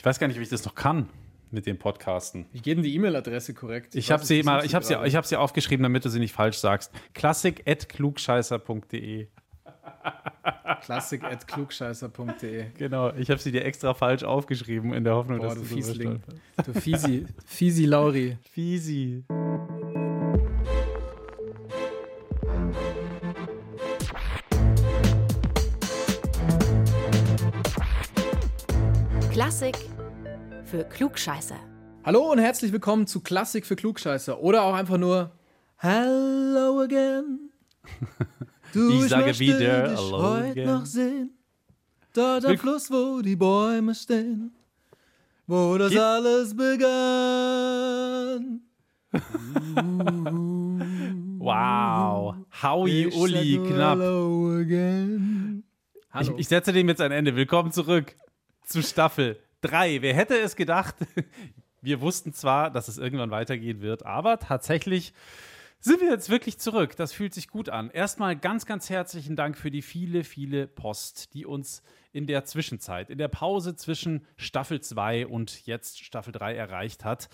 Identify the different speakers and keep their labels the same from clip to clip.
Speaker 1: Ich weiß gar nicht, wie ich das noch kann mit dem Podcasten.
Speaker 2: Wie geht denn die E-Mail-Adresse korrekt?
Speaker 1: Ich habe sie mal, ich habe sie, ich habe sie aufgeschrieben, damit du sie nicht falsch sagst. Klassik@klugscheißer.de.
Speaker 2: Klassik@klugscheißer.de.
Speaker 1: Genau, ich habe sie dir extra falsch aufgeschrieben in der Hoffnung,
Speaker 2: Boah,
Speaker 1: dass
Speaker 2: du
Speaker 1: du so
Speaker 2: Fiesling. Du Fiesi, Fiesi Lauri.
Speaker 1: Fiesi.
Speaker 3: Klassik für Klugscheißer.
Speaker 2: Hallo und herzlich willkommen zu Klassik für Klugscheißer oder auch einfach nur Hello again. Du,
Speaker 1: Ich sage
Speaker 2: möchte
Speaker 1: wieder
Speaker 2: dich
Speaker 1: hello
Speaker 2: heute
Speaker 1: again.
Speaker 2: noch sehen. Dort am
Speaker 1: Willk-
Speaker 2: Fluss, wo die Bäume stehen. Wo das
Speaker 1: Geht-
Speaker 2: alles begann.
Speaker 1: Wow. Howie
Speaker 2: Ich
Speaker 1: Uli knapp.
Speaker 2: Hello again.
Speaker 1: Ich,
Speaker 2: Hallo.
Speaker 1: ich setze dem jetzt ein Ende. Willkommen zurück zu Staffel 3. Wer hätte es gedacht? Wir wussten zwar, dass es irgendwann weitergehen wird, aber tatsächlich sind wir jetzt wirklich zurück. Das fühlt sich gut an. Erstmal ganz, ganz herzlichen Dank für die viele, viele Post, die uns in der Zwischenzeit, in der Pause zwischen Staffel 2 und jetzt Staffel 3 erreicht hat.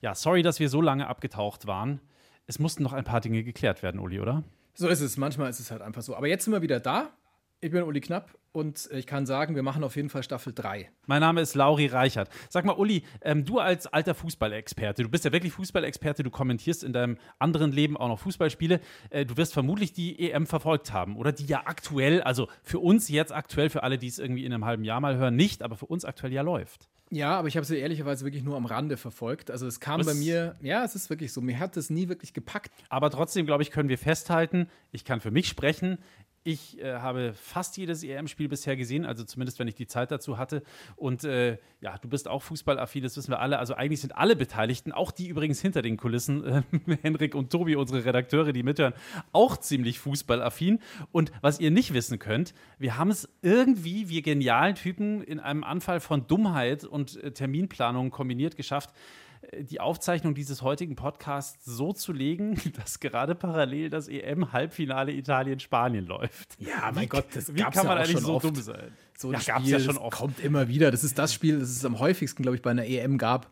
Speaker 1: Ja, sorry, dass wir so lange abgetaucht waren. Es mussten noch ein paar Dinge geklärt werden, Uli, oder?
Speaker 2: So ist es. Manchmal ist es halt einfach so. Aber jetzt sind wir wieder da. Ich bin Uli Knapp und ich kann sagen, wir machen auf jeden Fall Staffel 3.
Speaker 1: Mein Name ist Lauri Reichert. Sag mal, Uli, ähm, du als alter Fußballexperte, du bist ja wirklich Fußballexperte, du kommentierst in deinem anderen Leben auch noch Fußballspiele. Äh, du wirst vermutlich die EM verfolgt haben oder die ja aktuell, also für uns jetzt aktuell, für alle, die es irgendwie in einem halben Jahr mal hören, nicht, aber für uns aktuell ja läuft.
Speaker 2: Ja, aber ich habe sie ehrlicherweise wirklich nur am Rande verfolgt. Also es kam
Speaker 1: Was?
Speaker 2: bei mir, ja, es ist wirklich so, mir hat das nie wirklich gepackt.
Speaker 1: Aber trotzdem, glaube ich, können wir festhalten, ich kann für mich sprechen. Ich äh, habe fast jedes EM-Spiel bisher gesehen, also zumindest, wenn ich die Zeit dazu hatte. Und äh, ja, du bist auch fußballaffin, das wissen wir alle. Also eigentlich sind alle Beteiligten, auch die übrigens hinter den Kulissen, äh, Henrik und Tobi, unsere Redakteure, die mithören, auch ziemlich fußballaffin. Und was ihr nicht wissen könnt, wir haben es irgendwie, wir genialen Typen, in einem Anfall von Dummheit und äh, Terminplanung kombiniert geschafft, die Aufzeichnung dieses heutigen Podcasts so zu legen, dass gerade parallel das EM-Halbfinale Italien-Spanien läuft.
Speaker 2: Ja, mein Gott, das
Speaker 1: Wie kann
Speaker 2: ja
Speaker 1: man
Speaker 2: auch
Speaker 1: eigentlich
Speaker 2: schon
Speaker 1: so
Speaker 2: oft.
Speaker 1: dumm sein?
Speaker 2: So ein
Speaker 1: ja,
Speaker 2: Spiel,
Speaker 1: ja schon
Speaker 2: das
Speaker 1: oft.
Speaker 2: kommt immer wieder. Das ist das Spiel, das es am häufigsten, glaube ich, bei einer EM gab.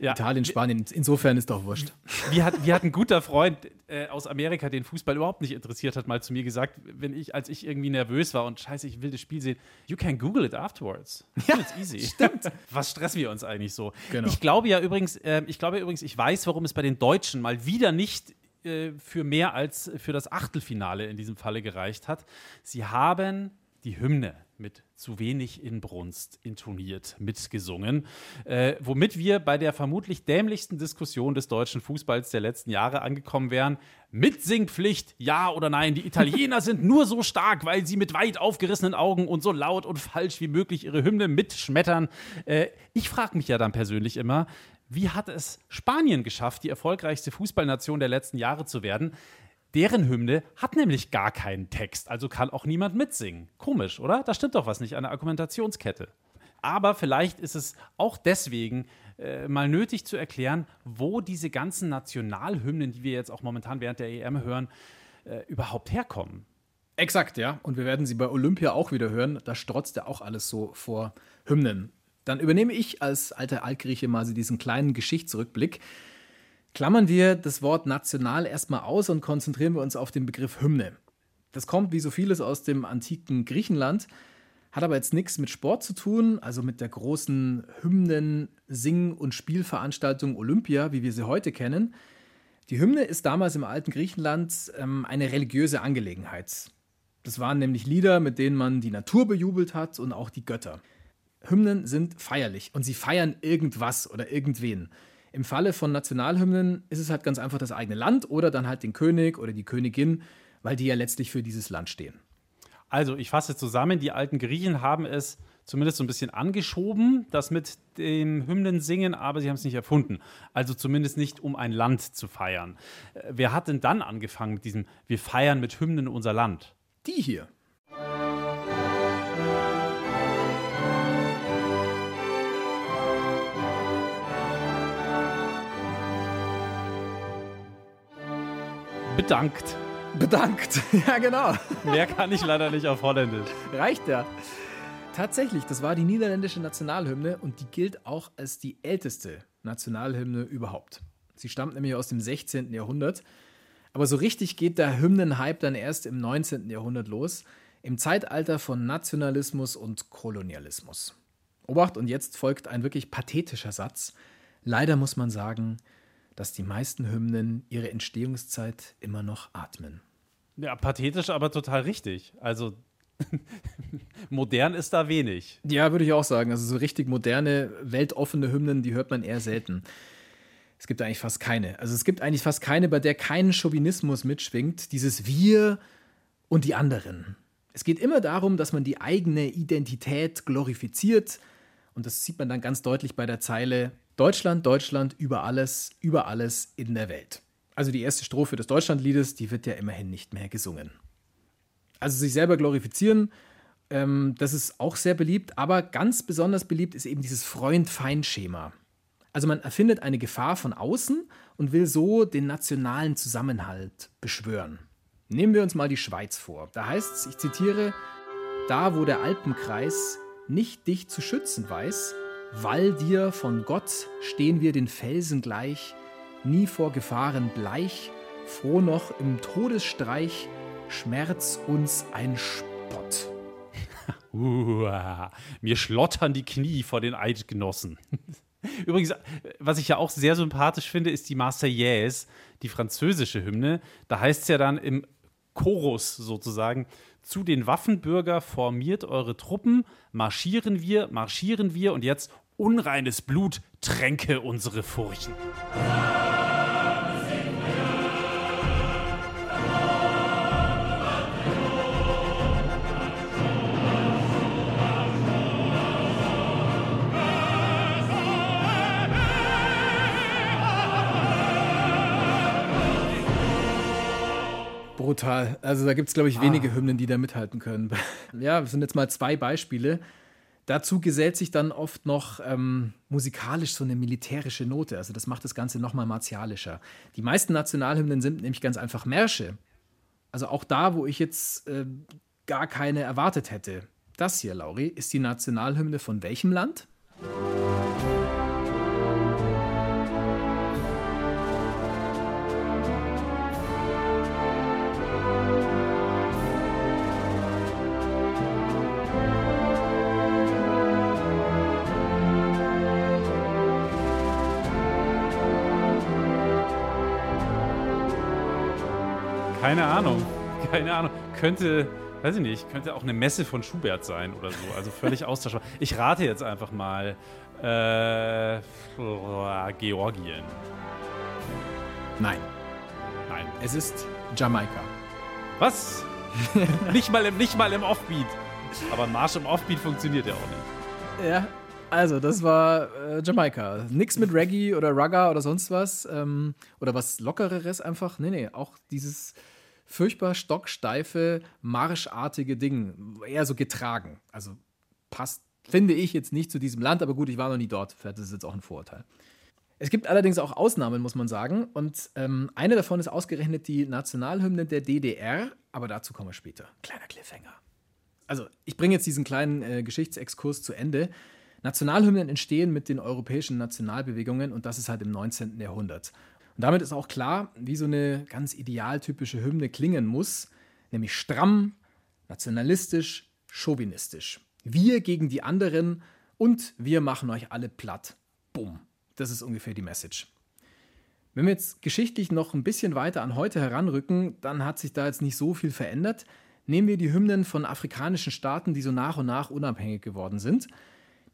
Speaker 1: Ja.
Speaker 2: Italien, Spanien. Insofern ist doch wurscht.
Speaker 1: Wie hat, wie hat ein guter Freund äh, aus Amerika, den Fußball überhaupt nicht interessiert hat, mal zu mir gesagt, wenn ich, als ich irgendwie nervös war und scheiße, ich will das Spiel sehen, you can Google it afterwards. Ja, it's easy. Stimmt. Was stressen wir uns eigentlich so?
Speaker 2: Genau.
Speaker 1: Ich glaube ja übrigens, äh, ich glaube übrigens, ich weiß, warum es bei den Deutschen mal wieder nicht äh, für mehr als für das Achtelfinale in diesem Falle gereicht hat. Sie haben die Hymne mit zu wenig Inbrunst intoniert, mitgesungen, äh, womit wir bei der vermutlich dämlichsten Diskussion des deutschen Fußballs der letzten Jahre angekommen wären. Mitsingpflicht, ja oder nein? Die Italiener sind nur so stark, weil sie mit weit aufgerissenen Augen und so laut und falsch wie möglich ihre Hymne mitschmettern. Äh, ich frage mich ja dann persönlich immer, wie hat es Spanien geschafft, die erfolgreichste Fußballnation der letzten Jahre zu werden? Deren Hymne hat nämlich gar keinen Text, also kann auch niemand mitsingen. Komisch, oder? Da stimmt doch was nicht an der Argumentationskette. Aber vielleicht ist es auch deswegen äh, mal nötig zu erklären, wo diese ganzen Nationalhymnen, die wir jetzt auch momentan während der EM hören, äh, überhaupt herkommen.
Speaker 2: Exakt, ja. Und wir werden sie bei Olympia auch wieder hören. Da strotzt ja auch alles so vor Hymnen. Dann übernehme ich als alter Altgrieche mal diesen kleinen Geschichtsrückblick. Klammern wir das Wort national erstmal aus und konzentrieren wir uns auf den Begriff Hymne. Das kommt wie so vieles aus dem antiken Griechenland, hat aber jetzt nichts mit Sport zu tun, also mit der großen Hymnen-, Sing- und Spielveranstaltung Olympia, wie wir sie heute kennen. Die Hymne ist damals im alten Griechenland ähm, eine religiöse Angelegenheit. Das waren nämlich Lieder, mit denen man die Natur bejubelt hat und auch die Götter. Hymnen sind feierlich und sie feiern irgendwas oder irgendwen. Im Falle von Nationalhymnen ist es halt ganz einfach das eigene Land oder dann halt den König oder die Königin, weil die ja letztlich für dieses Land stehen.
Speaker 1: Also, ich fasse zusammen, die alten Griechen haben es zumindest so ein bisschen angeschoben, das mit dem Hymnensingen, aber sie haben es nicht erfunden. Also zumindest nicht, um ein Land zu feiern. Äh, Wer hat denn dann angefangen mit diesem, wir feiern mit Hymnen unser Land?
Speaker 2: Die hier.
Speaker 1: Bedankt.
Speaker 2: Bedankt. Ja, genau.
Speaker 1: Mehr kann ich leider nicht auf Holländisch.
Speaker 2: Reicht ja. Tatsächlich, das war die niederländische Nationalhymne und die gilt auch als die älteste Nationalhymne überhaupt. Sie stammt nämlich aus dem 16. Jahrhundert. Aber so richtig geht der Hymnenhype dann erst im 19. Jahrhundert los, im Zeitalter von Nationalismus und Kolonialismus. Obacht, und jetzt folgt ein wirklich pathetischer Satz. Leider muss man sagen, dass die meisten Hymnen ihre Entstehungszeit immer noch atmen.
Speaker 1: Ja, pathetisch, aber total richtig. Also modern ist da wenig.
Speaker 2: Ja, würde ich auch sagen. Also so richtig moderne, weltoffene Hymnen, die hört man eher selten. Es gibt eigentlich fast keine. Also es gibt eigentlich fast keine, bei der kein Chauvinismus mitschwingt. Dieses Wir und die anderen. Es geht immer darum, dass man die eigene Identität glorifiziert. Und das sieht man dann ganz deutlich bei der Zeile Deutschland, Deutschland, über alles, über alles in der Welt. Also die erste Strophe des Deutschlandliedes, die wird ja immerhin nicht mehr gesungen. Also sich selber glorifizieren, ähm, das ist auch sehr beliebt, aber ganz besonders beliebt ist eben dieses Freund-Feind-Schema. Also man erfindet eine Gefahr von außen und will so den nationalen Zusammenhalt beschwören. Nehmen wir uns mal die Schweiz vor. Da heißt es, ich zitiere, da wo der Alpenkreis nicht dich zu schützen weiß, weil dir von Gott stehen wir den Felsen gleich, nie vor Gefahren bleich, froh noch im Todesstreich, Schmerz uns ein Spott.
Speaker 1: Uah, mir schlottern die Knie vor den Eidgenossen. Übrigens, was ich ja auch sehr sympathisch finde, ist die Marseillaise, die französische Hymne. Da heißt es ja dann im Chorus sozusagen, zu den Waffenbürger formiert eure Truppen, marschieren wir, marschieren wir und jetzt unreines Blut tränke unsere Furchen.
Speaker 2: Brutal. Also da gibt es, glaube ich, wenige ah. Hymnen, die da mithalten können. ja, das sind jetzt mal zwei Beispiele. Dazu gesellt sich dann oft noch ähm, musikalisch so eine militärische Note. Also das macht das Ganze nochmal martialischer. Die meisten Nationalhymnen sind nämlich ganz einfach Märsche. Also auch da, wo ich jetzt äh, gar keine erwartet hätte. Das hier, Lauri, ist die Nationalhymne von welchem Land?
Speaker 1: Keine Ahnung. Keine Ahnung. Könnte, weiß ich nicht, könnte auch eine Messe von Schubert sein oder so. Also völlig austauschbar. Ich rate jetzt einfach mal äh, Georgien.
Speaker 2: Nein.
Speaker 1: Nein.
Speaker 2: Es ist Jamaika.
Speaker 1: Was? nicht, mal im, nicht mal im Offbeat. Aber ein Marsch im Offbeat funktioniert ja auch
Speaker 2: nicht. Ja, also, das war äh, Jamaika. Nix mit Reggae oder Rugger oder sonst was. Ähm, oder was Lockereres einfach. Nee, nee, auch dieses furchtbar stocksteife, marschartige Ding. Eher so getragen. Also passt, finde ich, jetzt nicht zu diesem Land, aber gut, ich war noch nie dort. Vielleicht ist es jetzt auch ein Vorurteil. Es gibt allerdings auch Ausnahmen, muss man sagen. Und ähm, eine davon ist ausgerechnet die Nationalhymne der DDR, aber dazu kommen wir später. Kleiner Cliffhanger. Also, ich bringe jetzt diesen kleinen äh, Geschichtsexkurs zu Ende. Nationalhymnen entstehen mit den europäischen Nationalbewegungen und das ist halt im 19. Jahrhundert. Und damit ist auch klar, wie so eine ganz idealtypische Hymne klingen muss, nämlich stramm, nationalistisch, chauvinistisch. Wir gegen die anderen und wir machen euch alle platt. Bumm. Das ist ungefähr die Message. Wenn wir jetzt geschichtlich noch ein bisschen weiter an heute heranrücken, dann hat sich da jetzt nicht so viel verändert. Nehmen wir die Hymnen von afrikanischen Staaten, die so nach und nach unabhängig geworden sind.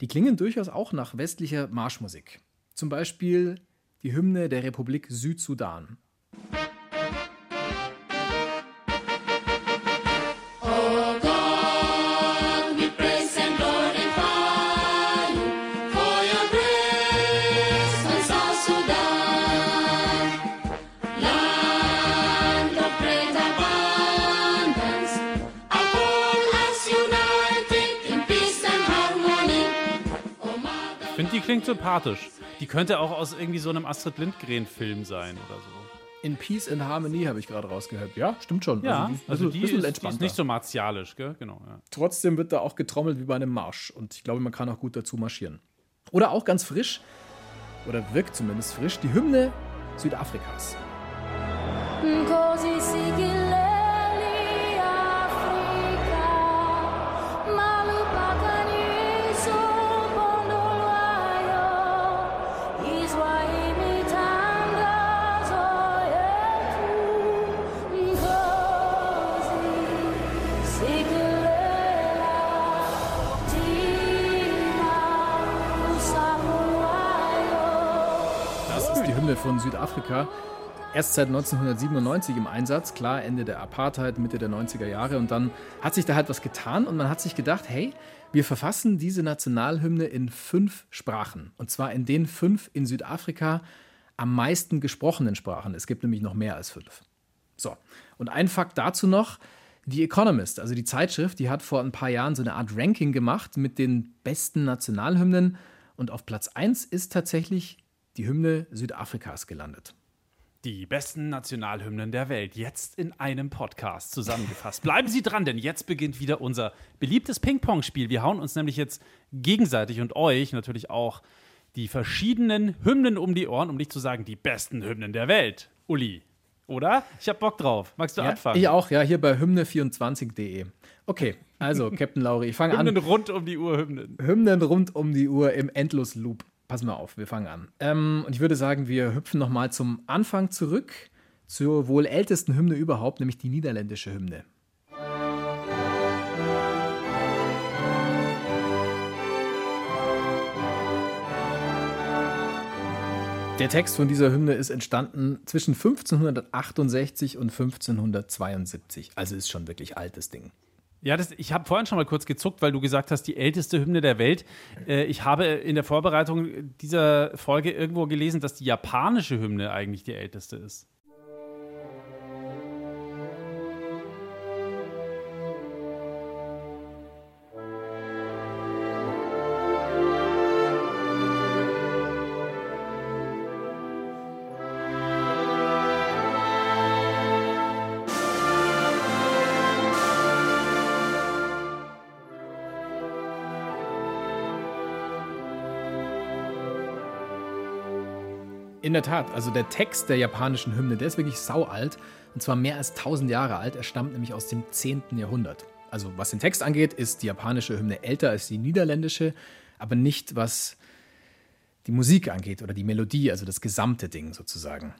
Speaker 2: Die klingen durchaus auch nach westlicher Marschmusik. Zum Beispiel die Hymne der Republik Südsudan.
Speaker 1: die klingt sympathisch. Die könnte auch aus irgendwie so einem Astrid Lindgren-Film sein oder so.
Speaker 2: In Peace and Harmony habe ich gerade rausgehört. Ja, stimmt schon.
Speaker 1: Ja,
Speaker 2: also,
Speaker 1: also,
Speaker 2: die,
Speaker 1: die,
Speaker 2: bisschen
Speaker 1: ist, die ist nicht so martialisch, gell? Genau. Ja.
Speaker 2: Trotzdem wird da auch getrommelt wie bei einem Marsch. Und ich glaube, man kann auch gut dazu marschieren. Oder auch ganz frisch, oder wirkt zumindest frisch, die Hymne Südafrikas.
Speaker 4: Così
Speaker 2: die Hymne von Südafrika. Erst seit 1997 im Einsatz, klar, Ende der Apartheid, Mitte der 90er Jahre. Und dann hat sich da halt was getan und man hat sich gedacht, hey, wir verfassen diese Nationalhymne in fünf Sprachen. Und zwar in den fünf in Südafrika am meisten gesprochenen Sprachen. Es gibt nämlich noch mehr als fünf. So, und ein Fakt dazu noch. The Economist, also die Zeitschrift, die hat vor ein paar Jahren so eine Art Ranking gemacht mit den besten Nationalhymnen. Und auf Platz 1 ist tatsächlich die Hymne Südafrikas gelandet.
Speaker 1: Die besten Nationalhymnen der Welt, jetzt in einem Podcast zusammengefasst. Bleiben Sie dran, denn jetzt beginnt wieder unser beliebtes Ping-Pong-Spiel. Wir hauen uns nämlich jetzt gegenseitig und euch natürlich auch die verschiedenen Hymnen um die Ohren, um nicht zu sagen, die besten Hymnen der Welt. Uli, oder? Ich hab Bock drauf. Magst du
Speaker 2: Ja,
Speaker 1: anfangen?
Speaker 2: ich auch, ja, hier bei hymne24.de. Okay, also Captain Lauri, ich fange an.
Speaker 1: Hymnen rund um die Uhr, Hymnen.
Speaker 2: Hymnen rund um die Uhr im Endlosloop. Pass mal auf, wir fangen an. Ähm, und ich würde sagen, wir hüpfen nochmal zum Anfang zurück zur wohl ältesten Hymne überhaupt, nämlich die niederländische Hymne. Der Text von dieser Hymne ist entstanden zwischen 1568 und 1572. Also ist schon wirklich altes Ding.
Speaker 1: Ja, das, ich habe vorhin schon mal kurz gezuckt, weil du gesagt hast, die älteste Hymne der Welt. Äh, ich habe in der Vorbereitung dieser Folge irgendwo gelesen, dass die japanische Hymne eigentlich die älteste ist.
Speaker 2: In der Tat, also der Text der japanischen Hymne, der ist wirklich saualt. Und zwar mehr als 1000 Jahre alt. Er stammt nämlich aus dem 10. Jahrhundert. Also was den Text angeht, ist die japanische Hymne älter als die niederländische, aber nicht was die Musik angeht oder die Melodie, also das gesamte Ding sozusagen.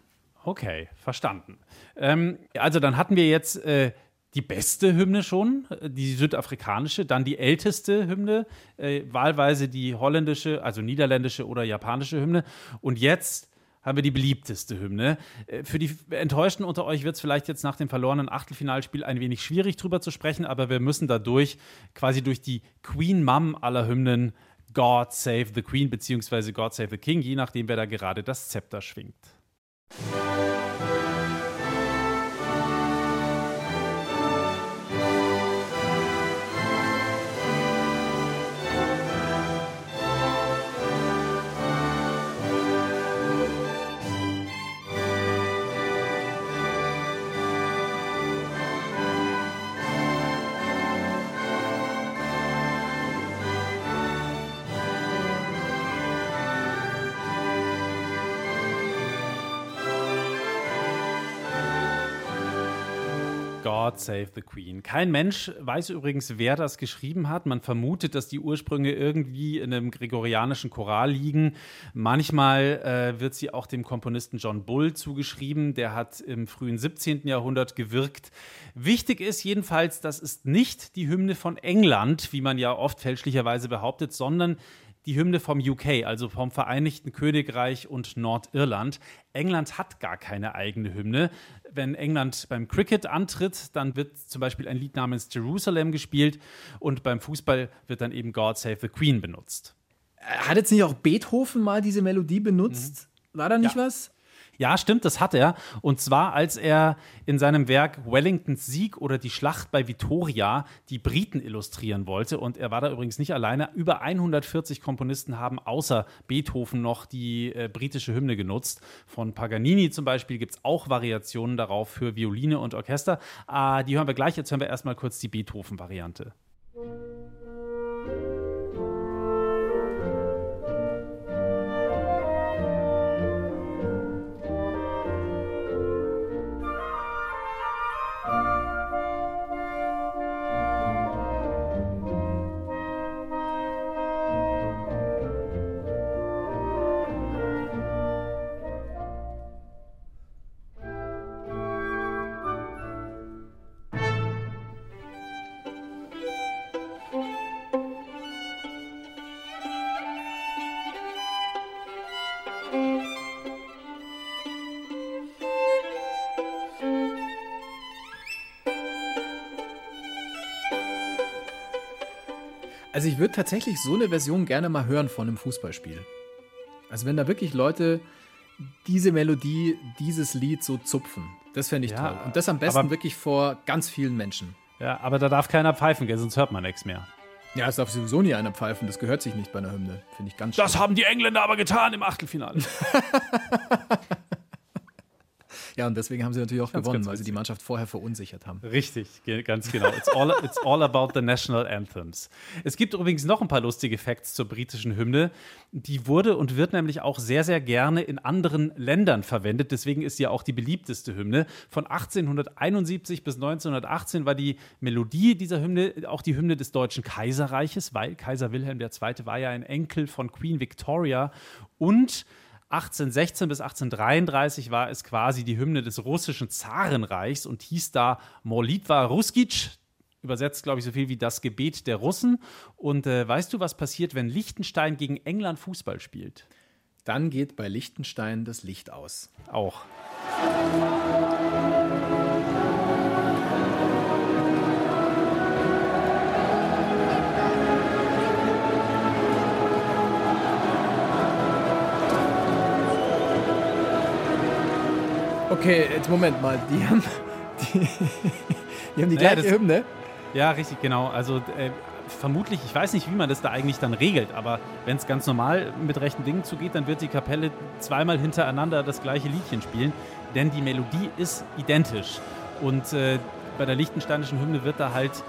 Speaker 1: Okay, verstanden. Ähm, also dann hatten wir jetzt äh, die beste Hymne schon, äh, die südafrikanische, dann die älteste Hymne, äh, wahlweise die holländische, also niederländische oder japanische Hymne. Und jetzt haben wir die beliebteste Hymne. Äh, Für die Enttäuschten unter euch wird es vielleicht jetzt nach dem verlorenen Achtelfinalspiel ein wenig schwierig drüber zu sprechen, aber wir müssen dadurch quasi durch die Queen Mom aller Hymnen God Save the Queen beziehungsweise God Save the King, je nachdem, wer da gerade das Zepter schwingt. God Save the Queen. Kein Mensch weiß übrigens, wer das geschrieben hat. Man vermutet, dass die Ursprünge irgendwie in einem gregorianischen Choral liegen. Manchmal äh, wird sie auch dem Komponisten John Bull zugeschrieben. Der hat im frühen 17. Jahrhundert gewirkt. Wichtig ist jedenfalls, das ist nicht die Hymne von England, wie man ja oft fälschlicherweise behauptet, sondern die Hymne vom UK, also vom Vereinigten Königreich und Nordirland. England hat gar keine eigene Hymne. Wenn England beim Cricket antritt, dann wird zum Beispiel ein Lied namens Jerusalem gespielt und beim Fußball wird dann eben God Save the Queen benutzt.
Speaker 2: Hat jetzt nicht auch Beethoven mal diese Melodie benutzt? War da nicht
Speaker 1: Ja.
Speaker 2: was?
Speaker 1: Ja, stimmt, das hat er. Und zwar, als er in seinem Werk Wellingtons Sieg oder die Schlacht bei Vittoria die Briten illustrieren wollte. Und er war da übrigens nicht alleine. Über 140 Komponisten haben außer Beethoven noch die äh, britische Hymne genutzt. Von Paganini zum Beispiel gibt es auch Variationen darauf für Violine und Orchester. Äh, die hören wir gleich. Jetzt hören wir erstmal kurz die Beethoven-Variante.
Speaker 2: Also ich würde tatsächlich so eine Version gerne mal hören von einem Fußballspiel. Also wenn da wirklich Leute diese Melodie, dieses Lied so zupfen, das fände ich
Speaker 1: Ja,
Speaker 2: toll. Und das am besten wirklich vor ganz vielen Menschen.
Speaker 1: Ja, aber da darf keiner pfeifen, gell, sonst hört man nichts mehr.
Speaker 2: Ja, es darf sowieso nie einer pfeifen, das gehört sich nicht bei einer Hymne. Finde ich ganz
Speaker 1: Das
Speaker 2: schlimm.
Speaker 1: haben die Engländer aber getan im Achtelfinale.
Speaker 2: Ja, und deswegen haben sie natürlich auch
Speaker 1: Ganz,
Speaker 2: gewonnen,
Speaker 1: ganz
Speaker 2: weil sie die. Mannschaft vorher verunsichert haben.
Speaker 1: Richtig, ganz genau. It's all, it's all about the national anthems. Es gibt übrigens noch ein paar lustige Facts zur britischen Hymne. Die wurde und wird nämlich auch sehr, sehr gerne in anderen Ländern verwendet. Deswegen ist sie ja auch die beliebteste Hymne. Von 1871 bis 1918 war die Melodie dieser Hymne auch die Hymne des Deutschen Kaiserreiches, weil Kaiser Wilhelm II. war ja ein Enkel von Queen Victoria und 1816 bis 1833 war es quasi die Hymne des russischen Zarenreichs und hieß da Molitva Ruskic, übersetzt glaube ich so viel wie das Gebet der Russen. Und äh, weißt du, was passiert, wenn Liechtenstein gegen England Fußball spielt?
Speaker 2: Dann geht bei Liechtenstein das Licht aus.
Speaker 1: Auch.
Speaker 2: Okay, jetzt Moment mal. Die haben die, die, haben die
Speaker 1: Naja,
Speaker 2: gleiche
Speaker 1: das-
Speaker 2: Hymne.
Speaker 1: Ja, richtig, genau. Also äh, vermutlich, ich weiß nicht, wie man das da eigentlich dann regelt, aber wenn es ganz normal mit rechten Dingen zugeht, dann wird die Kapelle zweimal hintereinander das gleiche Liedchen spielen, denn die Melodie ist identisch. Und äh, bei der liechtensteinischen Hymne wird da halt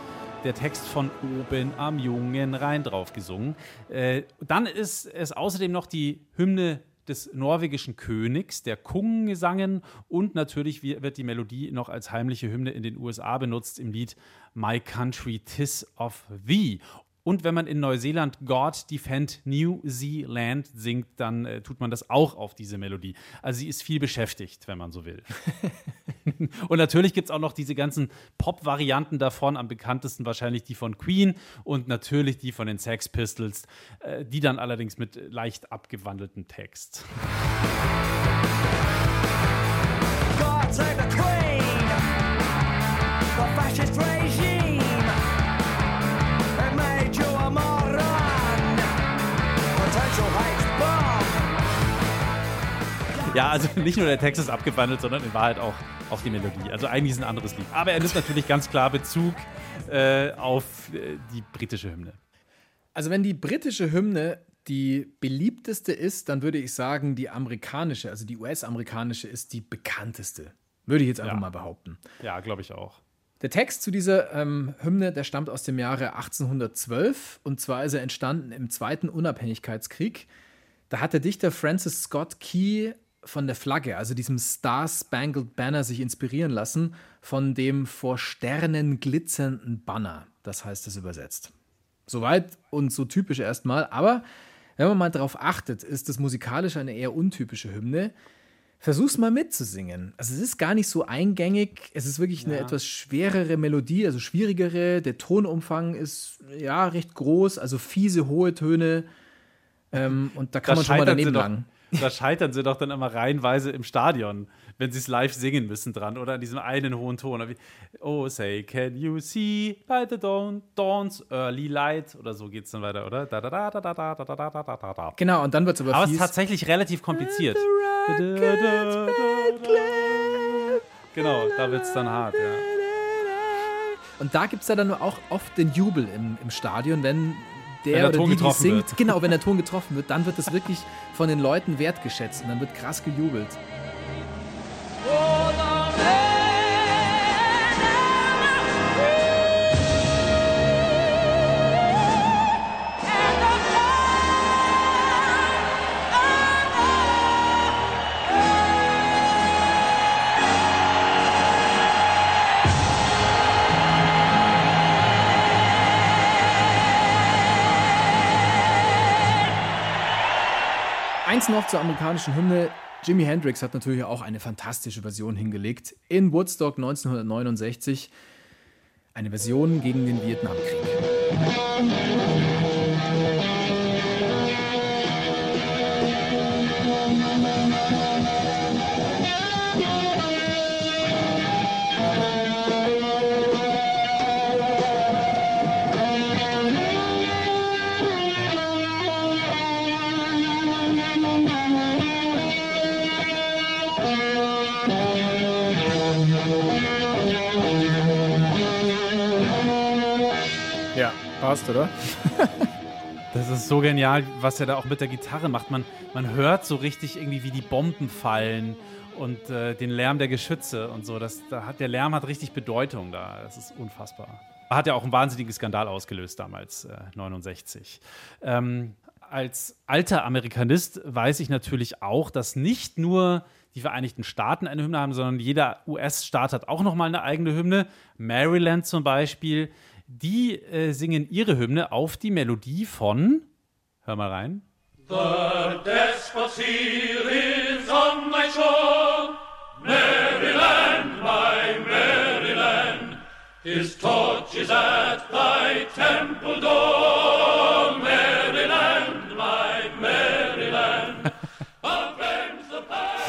Speaker 1: der Text von oben am jungen Rhein drauf gesungen. Äh, dann ist es außerdem noch die Hymne des norwegischen Königs, der Kung gesangen und natürlich wi- wird die Melodie noch als heimliche Hymne in den USA benutzt im Lied My Country Tis of Thee. Und wenn man in Neuseeland God Defend New Zealand singt, dann äh, tut man das auch auf diese Melodie. Also sie ist viel beschäftigt, wenn man so will. Und natürlich gibt es auch noch diese ganzen Pop-Varianten davon, am bekanntesten wahrscheinlich die von Queen und natürlich die von den Sex Pistols, äh, die dann allerdings mit leicht abgewandeltem Text. Ja, also nicht nur der Text ist abgewandelt, sondern in Wahrheit auch, auch die Melodie. Also eigentlich ist ein anderes Lied. Aber er nimmt natürlich ganz klar Bezug äh, auf äh, die britische Hymne.
Speaker 2: Also wenn die britische Hymne die beliebteste ist, dann würde ich sagen, die amerikanische, also die US-amerikanische ist die bekannteste. Würde ich jetzt einfach
Speaker 1: Ja.
Speaker 2: mal behaupten.
Speaker 1: Ja, glaube ich auch.
Speaker 2: Der Text zu dieser ähm, Hymne, der stammt aus dem Jahre 1812 und zwar ist er entstanden im Zweiten Unabhängigkeitskrieg. Da hat der Dichter Francis Scott Key von der Flagge, also diesem Star Spangled Banner, sich inspirieren lassen von dem vor Sternen glitzernden Banner. Das heißt es übersetzt. Soweit und so typisch erstmal, aber wenn man mal darauf achtet, ist das musikalisch eine eher untypische Hymne. Versuch's mal mitzusingen. Also es ist gar nicht so eingängig. Es ist wirklich eine etwas schwerere Melodie, also schwierigere. Der Tonumfang ist ja recht groß, also fiese hohe Töne. Ähm, und da kann
Speaker 1: Da
Speaker 2: man schon mal daneben langen.
Speaker 1: Da scheitern sie doch dann immer reihenweise im Stadion, wenn sie es live singen müssen dran oder an diesem einen hohen Ton. Oh, say, can you see by the dawn, dawn's early light? Oder so geht es dann weiter, oder? Da, da, da, da, da, da, da, da, da, da, da.
Speaker 2: Genau, und dann wird es aber,
Speaker 1: Aber es ist tatsächlich relativ kompliziert. Genau, da wird es dann hart, ja.
Speaker 2: Und da gibt es ja dann auch oft den Jubel im, im Stadion, wenn der,
Speaker 1: der
Speaker 2: oder
Speaker 1: Ton
Speaker 2: die, die singt,
Speaker 1: wird.
Speaker 2: genau, wenn der Ton getroffen wird, dann wird das wirklich von den Leuten wertgeschätzt und dann wird krass gejubelt. Eins noch zur amerikanischen Hymne. Jimi Hendrix hat natürlich auch eine fantastische Version hingelegt. In Woodstock 1969. Eine Version gegen den Vietnamkrieg. Passt, oder?
Speaker 1: Das ist so genial, was er da auch mit der Gitarre macht. Man, man hört so richtig irgendwie, wie die Bomben fallen und äh, den Lärm der Geschütze und so. Das, da hat, der Lärm hat richtig Bedeutung da. Das ist unfassbar. Hat ja auch einen wahnsinnigen Skandal ausgelöst damals, äh, 69. Ähm, als alter Amerikanist weiß ich natürlich auch, dass nicht nur die Vereinigten Staaten eine Hymne haben, sondern jeder US-Staat hat auch nochmal eine eigene Hymne. Maryland zum Beispiel die äh, singen ihre Hymne auf die Melodie von, hör mal rein. The Despotseer is on my shore, Maryland, my Maryland, his torch is at thy temple door.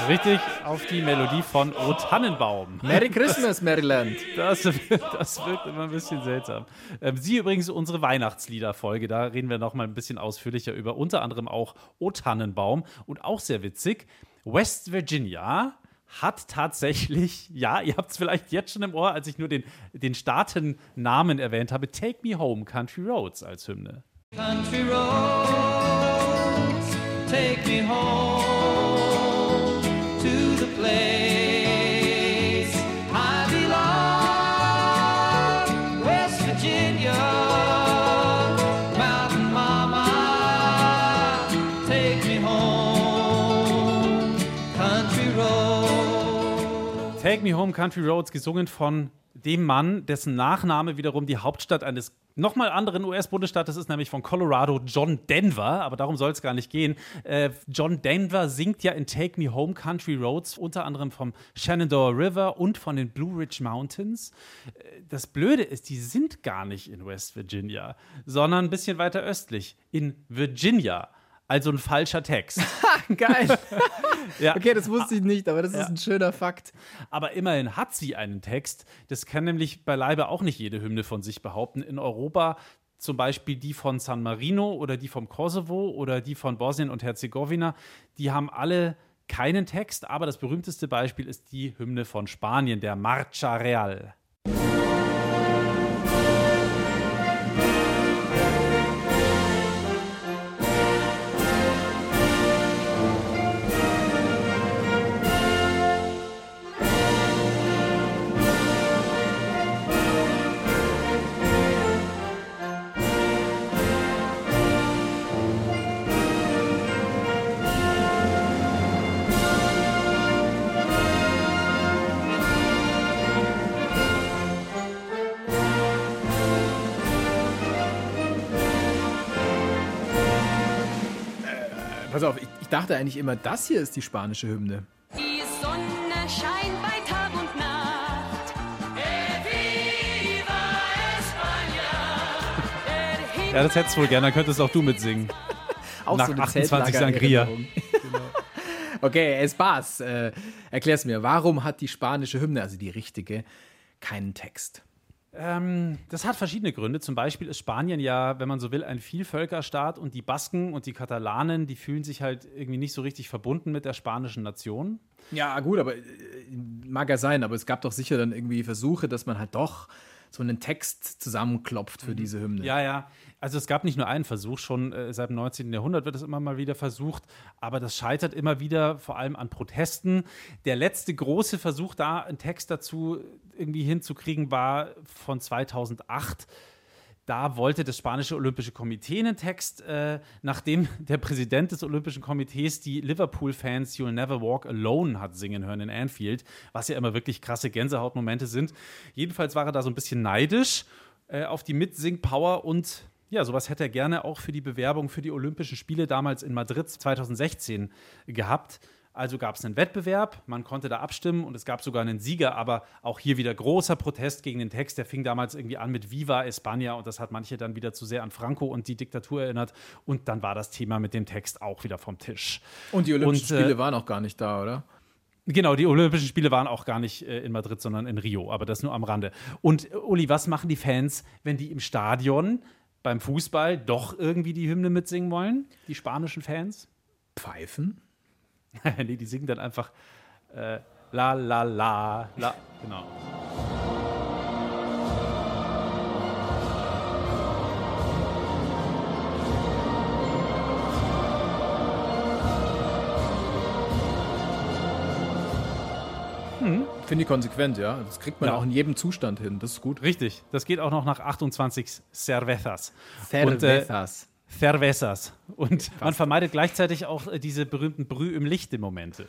Speaker 1: Richtig auf die Melodie von O Tannenbaum.
Speaker 2: Merry Christmas, Maryland.
Speaker 1: Das, das wirkt immer ein bisschen seltsam. Ähm, Sie übrigens unsere Weihnachtslieder-Folge, da reden wir noch mal ein bisschen ausführlicher über unter anderem auch O Tannenbaum und auch sehr witzig. West Virginia hat tatsächlich, ja, ihr habt es vielleicht jetzt schon im Ohr, als ich nur den, den Staatennamen erwähnt habe, Take Me Home Country Roads als Hymne.
Speaker 5: Country roads, take me home Take Me Home Country Roads,
Speaker 1: gesungen von dem Mann, dessen Nachname wiederum die Hauptstadt eines nochmal anderen US-Bundesstaates ist, nämlich von Colorado, John Denver. Aber darum soll es gar nicht gehen. Äh, John Denver singt ja in Take Me Home Country Roads unter anderem vom Shenandoah River und von den Blue Ridge Mountains. Äh, Das Blöde ist, die sind gar nicht in West Virginia, sondern ein bisschen weiter östlich, in Virginia. Also ein falscher Text.
Speaker 2: Geil.
Speaker 1: Ja.
Speaker 2: Okay, das wusste ich nicht, aber das ist ein schöner Fakt.
Speaker 1: Aber immerhin hat sie einen Text. Das kann nämlich beileibe auch nicht jede Hymne von sich behaupten. In Europa zum Beispiel die von San Marino oder die vom Kosovo oder die von Bosnien und Herzegowina, die haben alle keinen Text, aber das berühmteste Beispiel ist die Hymne von Spanien, der Marcha Real.
Speaker 2: Dachte eigentlich immer, das hier ist die spanische Hymne.
Speaker 4: Die Sonne scheint bei Tag und Nacht. Viva España. Der Himmel
Speaker 1: Ja, das hättest du wohl gerne, dann könntest auch du mitsingen.
Speaker 2: Auch
Speaker 1: Nach
Speaker 2: so eine
Speaker 1: 28
Speaker 2: Zeltlagererinnerung.
Speaker 1: Sangria.
Speaker 2: Okay, Espas, äh, erklär's mir. Warum hat die spanische Hymne, also die richtige, keinen Text?
Speaker 1: Ähm, das hat verschiedene Gründe. Zum Beispiel ist Spanien ja, wenn man so will, ein Vielvölkerstaat und die Basken und die Katalanen, die fühlen sich halt irgendwie nicht so richtig verbunden mit der spanischen Nation.
Speaker 2: Ja, gut, aber äh, mag ja sein, aber es gab doch sicher dann irgendwie Versuche, dass man halt doch so einen Text zusammenklopft für diese Hymne.
Speaker 1: Ja, ja. Also es gab nicht nur einen Versuch, schon äh, seit dem 19. Jahrhundert wird es immer mal wieder versucht, aber das scheitert immer wieder vor allem an Protesten. Der letzte große Versuch, da einen Text dazu irgendwie hinzukriegen, war von 2008. Da wollte das spanische Olympische Komitee einen Text, äh, nachdem der Präsident des Olympischen Komitees die Liverpool-Fans You'll Never Walk Alone hat singen hören in Anfield, was ja immer wirklich krasse Gänsehautmomente sind. Jedenfalls war er da so ein bisschen neidisch äh, auf die Mitsing-Power und ja, sowas hätte er gerne auch für die Bewerbung für die Olympischen Spiele damals in Madrid 2016 gehabt. Also gab es einen Wettbewerb, man konnte da abstimmen und es gab sogar einen Sieger, aber auch hier wieder großer Protest gegen den Text. Der fing damals irgendwie an mit Viva España und das hat manche dann wieder zu sehr an Franco und die Diktatur erinnert und dann war das Thema mit dem Text auch wieder vom Tisch.
Speaker 2: Und die Olympischen
Speaker 1: Und, äh,
Speaker 2: Spiele waren auch gar nicht da, oder?
Speaker 1: Genau, die Olympischen Spiele waren auch gar nicht äh, in Madrid, sondern in Rio, aber das nur am Rande. Und äh, Uli, was machen die Fans, wenn die im Stadion beim Fußball doch irgendwie die Hymne mitsingen wollen? Die spanischen Fans?
Speaker 2: Pfeifen?
Speaker 1: nee, die singen dann einfach äh, la la la la. Genau.
Speaker 2: Finde ich konsequent, ja. Das kriegt man
Speaker 1: Ja.
Speaker 2: auch in jedem Zustand hin. Das ist gut.
Speaker 1: Richtig, das geht auch noch nach 28 Cervezas. Und, äh,
Speaker 2: Cervezas.
Speaker 1: Cervezas. Und man vermeidet gleichzeitig auch äh, diese berühmten Brüh im Lichte Momente.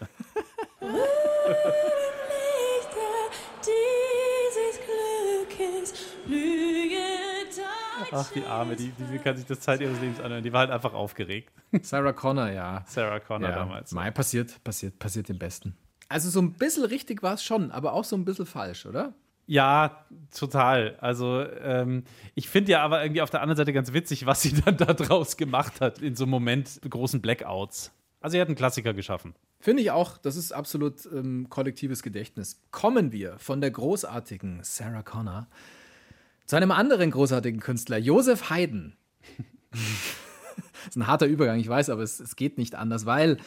Speaker 4: dieses Glückes
Speaker 1: Ach, die Arme, die, die kann sich das Zeit ihres Lebens anhören. Die war halt einfach aufgeregt.
Speaker 2: Sarah Connor, ja.
Speaker 1: Sarah Connor
Speaker 2: ja.
Speaker 1: damals.
Speaker 2: Mai, passiert, passiert, passiert dem Besten. Also so ein bisschen richtig war es schon, aber auch so ein bisschen falsch, oder?
Speaker 1: Ja, total. Also ähm, ich finde ja aber irgendwie auf der anderen Seite ganz witzig, was sie dann da draus gemacht hat in so einem Moment großen Blackouts. Also sie hat einen Klassiker geschaffen.
Speaker 2: Finde ich auch, das ist absolut ähm, kollektives Gedächtnis. Kommen wir von der großartigen Sarah Connor zu einem anderen großartigen Künstler, Josef Haydn. das ist ein harter Übergang, ich weiß, aber es, es geht nicht anders, weil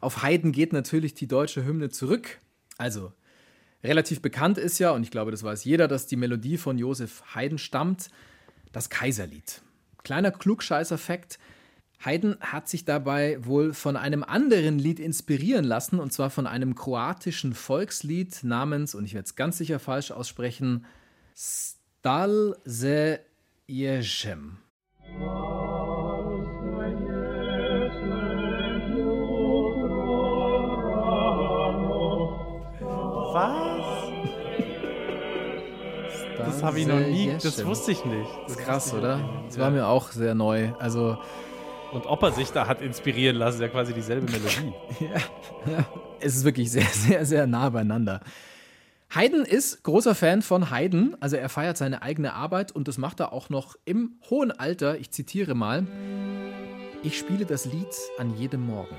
Speaker 2: auf Haydn geht natürlich die deutsche Hymne zurück. Also, relativ bekannt ist ja, und ich glaube, das weiß jeder, dass die Melodie von Josef Haydn stammt, das Kaiserlied. Kleiner Klugscheißer-Fakt. Haydn hat sich dabei wohl von einem anderen Lied inspirieren lassen, und zwar von einem kroatischen Volkslied namens, und ich werde es ganz sicher falsch aussprechen, Stal se Jesem.
Speaker 1: Was? Das habe ich noch nie, das wusste ich nicht.
Speaker 2: Das ist krass, oder? Das war mir auch sehr neu. Also,
Speaker 1: Und ob er sich da hat inspirieren lassen, ist ja quasi dieselbe Melodie.
Speaker 2: es ist wirklich sehr, sehr, sehr nah beieinander. Haydn ist großer Fan von Haydn, also er feiert seine eigene Arbeit und das macht er auch noch im hohen Alter. Ich zitiere mal: Ich spiele das Lied an jedem Morgen.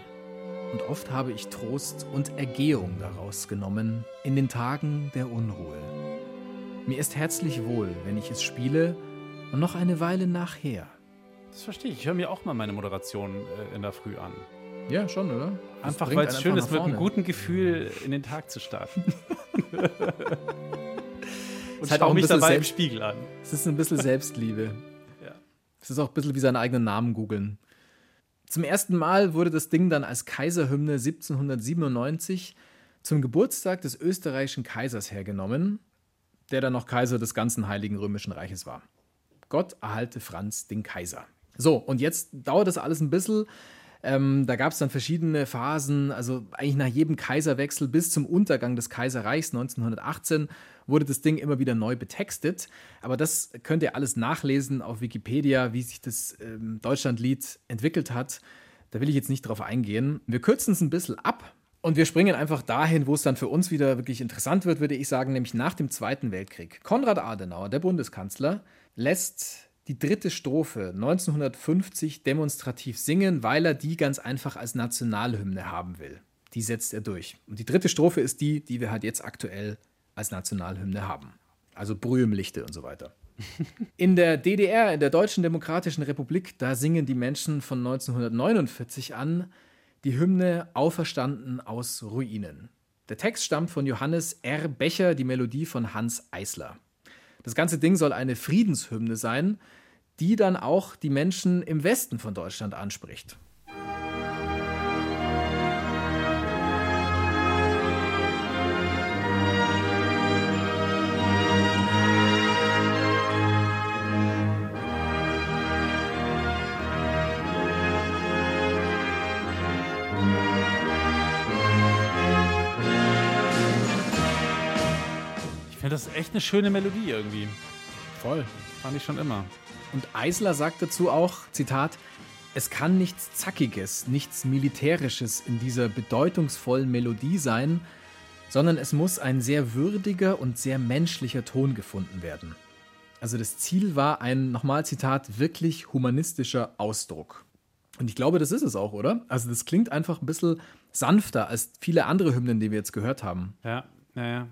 Speaker 2: Und oft habe ich Trost und Ergehung daraus genommen in den Tagen der Unruhe. Mir ist herzlich wohl, wenn ich es spiele und noch eine Weile nachher.
Speaker 1: Das verstehe ich. Ich höre mir auch mal meine Moderation äh, in der Früh an.
Speaker 2: Ja, schon, oder? Das
Speaker 1: Einfach weil es schön ist, mit einem guten Gefühl in den Tag zu starten. Und
Speaker 2: halt
Speaker 1: schau
Speaker 2: auch
Speaker 1: mich dabei im
Speaker 2: selbst-
Speaker 1: Spiegel an.
Speaker 2: Es ist ein bisschen Selbstliebe.
Speaker 1: Ja.
Speaker 2: Es ist auch ein bisschen wie seinen eigenen Namen googeln. Zum ersten Mal wurde das Ding dann als Kaiserhymne 1797 zum Geburtstag des österreichischen Kaisers hergenommen, der dann noch Kaiser des ganzen Heiligen Römischen Reiches war. Gott erhalte Franz den Kaiser. So, und jetzt dauert das alles ein bisschen. Ähm, da gab es dann verschiedene Phasen, also eigentlich nach jedem Kaiserwechsel bis zum Untergang des Kaiserreichs 1918 wurde das Ding immer wieder neu betextet. Aber das könnt ihr alles nachlesen auf Wikipedia, wie sich das ähm, Deutschlandlied entwickelt hat. Da will ich jetzt nicht drauf eingehen. Wir kürzen es ein bisschen ab und wir springen einfach dahin, wo es dann für uns wieder wirklich interessant wird, würde ich sagen, nämlich nach dem Zweiten Weltkrieg. Konrad Adenauer, der Bundeskanzler, lässt die dritte Strophe 1950 demonstrativ singen, weil er die ganz einfach als Nationalhymne haben will. die setzt er durch. Und die dritte Strophe ist die, die wir halt jetzt aktuell als Nationalhymne haben. Also Brühe im Lichte und so weiter. In der DDR, in der Deutschen Demokratischen Republik, da singen die Menschen von 1949 an die Hymne Auferstanden aus Ruinen. Der Text stammt von Johannes R. Becher, die Melodie von Hans Eisler. Das ganze Ding soll eine Friedenshymne sein, die dann auch die Menschen im Westen von Deutschland anspricht.
Speaker 1: Finde das echt eine schöne Melodie irgendwie.
Speaker 2: Voll.
Speaker 1: Fand ich schon immer.
Speaker 2: Und Eisler sagt dazu auch, Zitat, es kann nichts Zackiges, nichts Militärisches in dieser bedeutungsvollen Melodie sein, sondern es muss ein sehr würdiger und sehr menschlicher Ton gefunden werden. Also das Ziel war ein, nochmal Zitat, wirklich humanistischer Ausdruck. Und ich glaube, das ist es auch, oder? Also das klingt einfach ein bisschen sanfter als viele andere Hymnen, die wir jetzt gehört haben.
Speaker 1: Ja, ja, ja.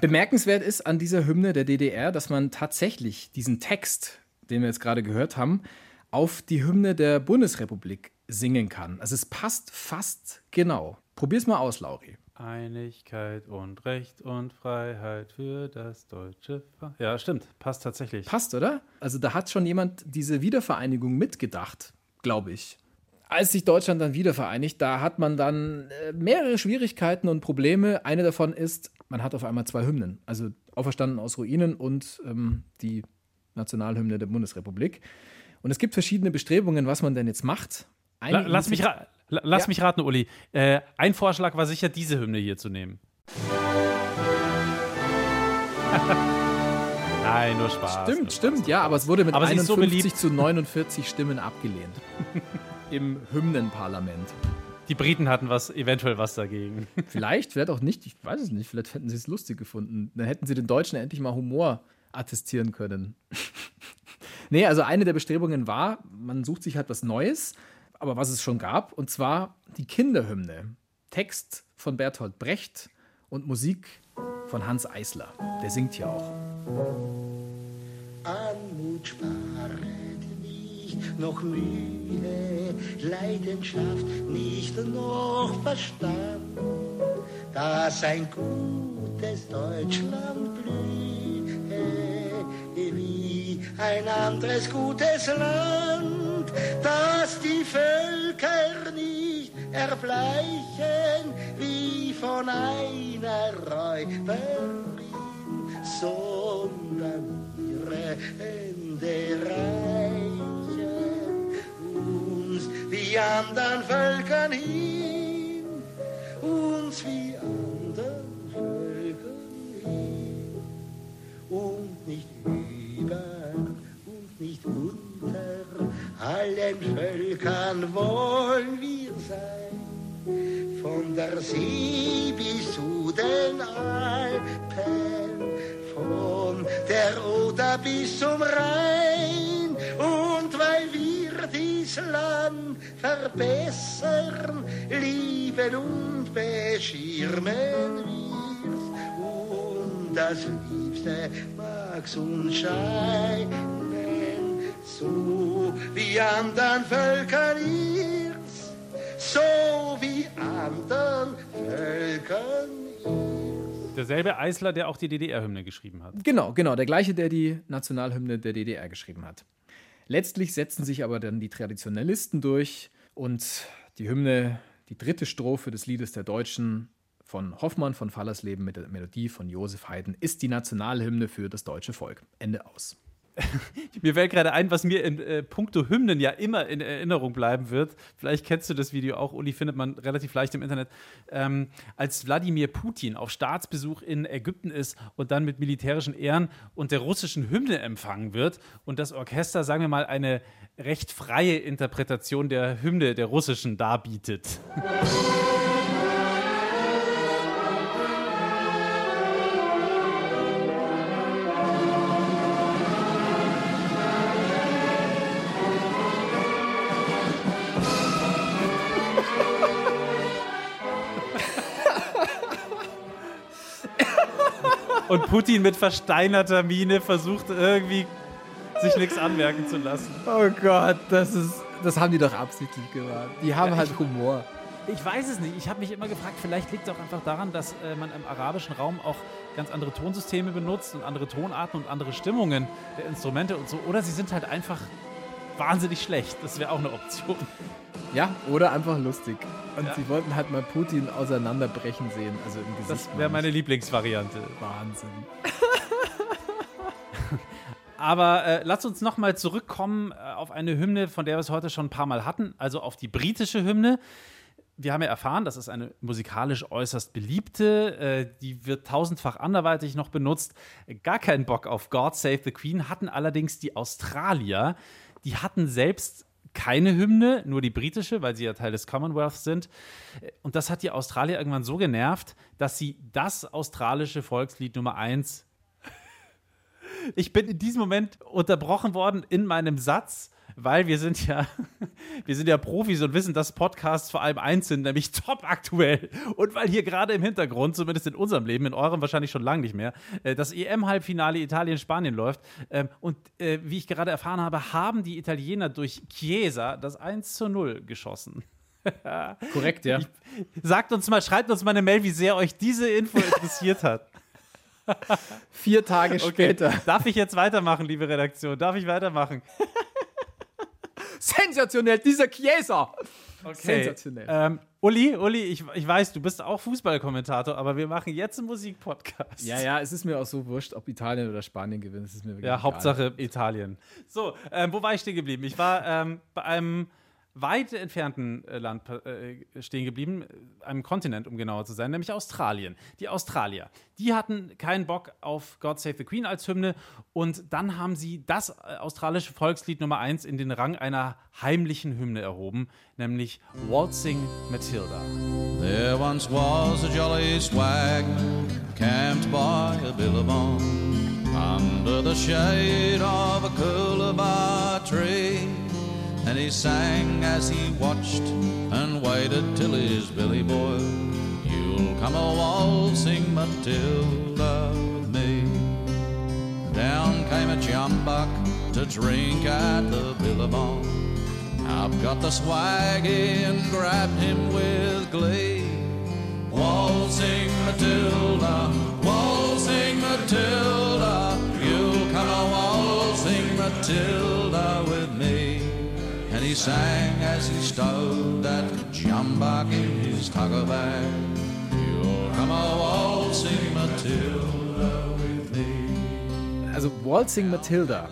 Speaker 2: Bemerkenswert ist an dieser Hymne der DDR, dass man tatsächlich diesen Text, den wir jetzt gerade gehört haben, auf die Hymne der Bundesrepublik singen kann. Also es passt fast genau. Probier's mal aus, Lauri.
Speaker 1: Einigkeit und Recht und Freiheit für das deutsche Volk. Ja, stimmt. Passt tatsächlich.
Speaker 2: Passt, oder? Also da hat schon jemand diese Wiedervereinigung mitgedacht, glaube ich. Als sich Deutschland dann wiedervereinigt, da hat man dann äh, mehrere Schwierigkeiten und Probleme. Eine davon ist, man hat auf einmal zwei Hymnen. Also Auferstanden aus Ruinen und ähm, die Nationalhymne der Bundesrepublik. Und es gibt verschiedene Bestrebungen, was man denn jetzt macht. Eine
Speaker 1: La lass mich, ra la lass
Speaker 2: Ja.
Speaker 1: mich raten, Uli. Äh, ein Vorschlag war sicher, diese Hymne hier zu nehmen. Nein, nur Spaß.
Speaker 2: Stimmt,
Speaker 1: nur
Speaker 2: stimmt, ja, aber es wurde mit
Speaker 1: Aber sie ist so
Speaker 2: 51
Speaker 1: beliebt.
Speaker 2: zu 49 Stimmen abgelehnt. Im Hymnenparlament.
Speaker 1: Die Briten hatten was, eventuell was dagegen.
Speaker 2: Vielleicht, vielleicht auch nicht, ich weiß es nicht, vielleicht hätten sie es lustig gefunden. Dann hätten sie den Deutschen endlich mal Humor attestieren können. nee, also eine der Bestrebungen war, man sucht sich halt was Neues, aber was es schon gab, und zwar die Kinderhymne. Text von Bertolt Brecht und Musik von Hans Eisler. Der singt hier auch.
Speaker 6: Anmut sparet nicht, noch Mühe, Leidenschaft nicht noch Verstand, dass ein gutes Deutschland blühe, wie ein anderes gutes Land, dass die Völker nicht erbleichen, wie von einer Räuberin, sondern ihre Hände reichen uns wie andern Völkern hin, uns wie andern Völkern hin und nicht über und nicht unter allen Völkern wollen wir sein. Von der See bis zu den Alpen, von der Oder bis zum Rhein. Land verbessern, lieben und beschirmen wir's. Und das Liebste mag's uns scheinen, so wie andern Völkern ihr's, so wie andern Völkern
Speaker 1: Derselbe Eisler, der auch die DDR-Hymne geschrieben hat.
Speaker 2: Genau, genau, der gleiche, der die Nationalhymne der DDR geschrieben hat. Letztlich setzen sich aber dann die Traditionalisten durch und die Hymne, die dritte Strophe des Liedes der Deutschen von Hoffmann von Fallersleben mit der Melodie von Josef Haydn ist die Nationalhymne für das deutsche Volk. Ende aus.
Speaker 1: Mir fällt gerade ein, was mir in äh, puncto Hymnen ja immer in Erinnerung bleiben wird. Vielleicht kennst du das Video auch, Uli, findet man relativ leicht im Internet. Ähm, als Wladimir Putin auf Staatsbesuch in Ägypten ist und dann mit militärischen Ehren und der russischen Hymne empfangen wird und das Orchester, sagen wir mal, eine recht freie Interpretation der Hymne der russischen darbietet. und Putin mit versteinerter Miene versucht irgendwie sich nichts anmerken zu lassen.
Speaker 2: Oh Gott, das ist. Das haben die doch absichtlich gemacht. Die haben
Speaker 1: Ja,
Speaker 2: halt
Speaker 1: ich-
Speaker 2: Humor.
Speaker 1: Ich weiß es nicht. Ich habe mich immer gefragt, vielleicht liegt es auch einfach daran, dass äh, man im arabischen Raum auch ganz andere Tonsysteme benutzt und andere Tonarten und andere Stimmungen der Instrumente und so. Oder sie sind halt einfach wahnsinnig schlecht. Das wäre auch eine Option.
Speaker 2: Ja, oder einfach lustig. Und
Speaker 1: Ja.
Speaker 2: sie wollten halt mal Putin auseinanderbrechen sehen. Also im Gesicht.
Speaker 1: Das wäre meine Lieblingsvariante.
Speaker 2: Wahnsinn.
Speaker 1: Aber äh, lass uns nochmal zurückkommen äh, auf eine Hymne, von der wir es heute schon ein paar Mal hatten, also auf die britische Hymne. Wir haben ja erfahren, das ist eine musikalisch äußerst beliebte, äh, die wird tausendfach anderweitig noch benutzt. Gar keinen Bock auf God Save the Queen hatten allerdings die Australier. Die hatten selbst keine Hymne, nur die britische, weil sie ja Teil des Commonwealth sind. Und das hat die Australier irgendwann so genervt, dass sie das australische Volkslied Nummer eins ich bin in diesem Moment unterbrochen worden in meinem Satz, weil wir sind ja, wir sind ja Profis und wissen, dass Podcasts vor allem eins sind, nämlich top aktuell. Und weil hier gerade im Hintergrund, zumindest in unserem Leben, in eurem wahrscheinlich schon lange nicht mehr, äh, das EM-Halbfinale Italien-Spanien läuft. Ähm, Und äh, wie ich gerade erfahren habe, haben die Italiener durch Chiesa das 1 zu 0 geschossen.
Speaker 2: Korrekt, ja.
Speaker 1: Sagt uns mal, schreibt uns mal eine Mail, wie sehr euch diese Info interessiert hat.
Speaker 2: Vier Tage später.
Speaker 1: Darf ich jetzt weitermachen, liebe Redaktion? Darf ich weitermachen?
Speaker 2: Sensationell, dieser Chiesa! Sensationell.
Speaker 1: Ähm, Uli, Uli, ich, ich weiß, du bist auch Fußballkommentator, aber wir machen jetzt einen Musikpodcast.
Speaker 2: Ja, ja, es ist mir auch so wurscht, ob Italien oder Spanien gewinnt. Es ist mir wirklich
Speaker 1: Ja,
Speaker 2: egal.
Speaker 1: Hauptsache Italien. So, ähm, wo war ich stehen geblieben? Ich war ähm, bei einem weit entfernten äh, Land äh, stehen geblieben, einem Kontinent, um genauer zu sein, nämlich Australien. Die Australier, die hatten keinen Bock auf God Save the Queen als Hymne und dann haben sie das äh, australische Volkslied Nummer eins in den Rang einer heimlichen Hymne erhoben, nämlich Waltzing Matilda.
Speaker 7: There once was a jolly swagman camped by a billabong under the shade of a coolabah. And he sang as he watched and waited till his belly boiled. You'll come a waltzing Matilda with me. Down came a jumbuck to drink at the billabong. Up got the swaggy and grabbed him with glee. Waltzing Matilda, waltzing Matilda, you'll come a waltzing Matilda with me. He sang as he stowed that jumbuck in his tugger bag. You'll come a waltzing Matilda with me.
Speaker 2: Also Waltzing Matilda,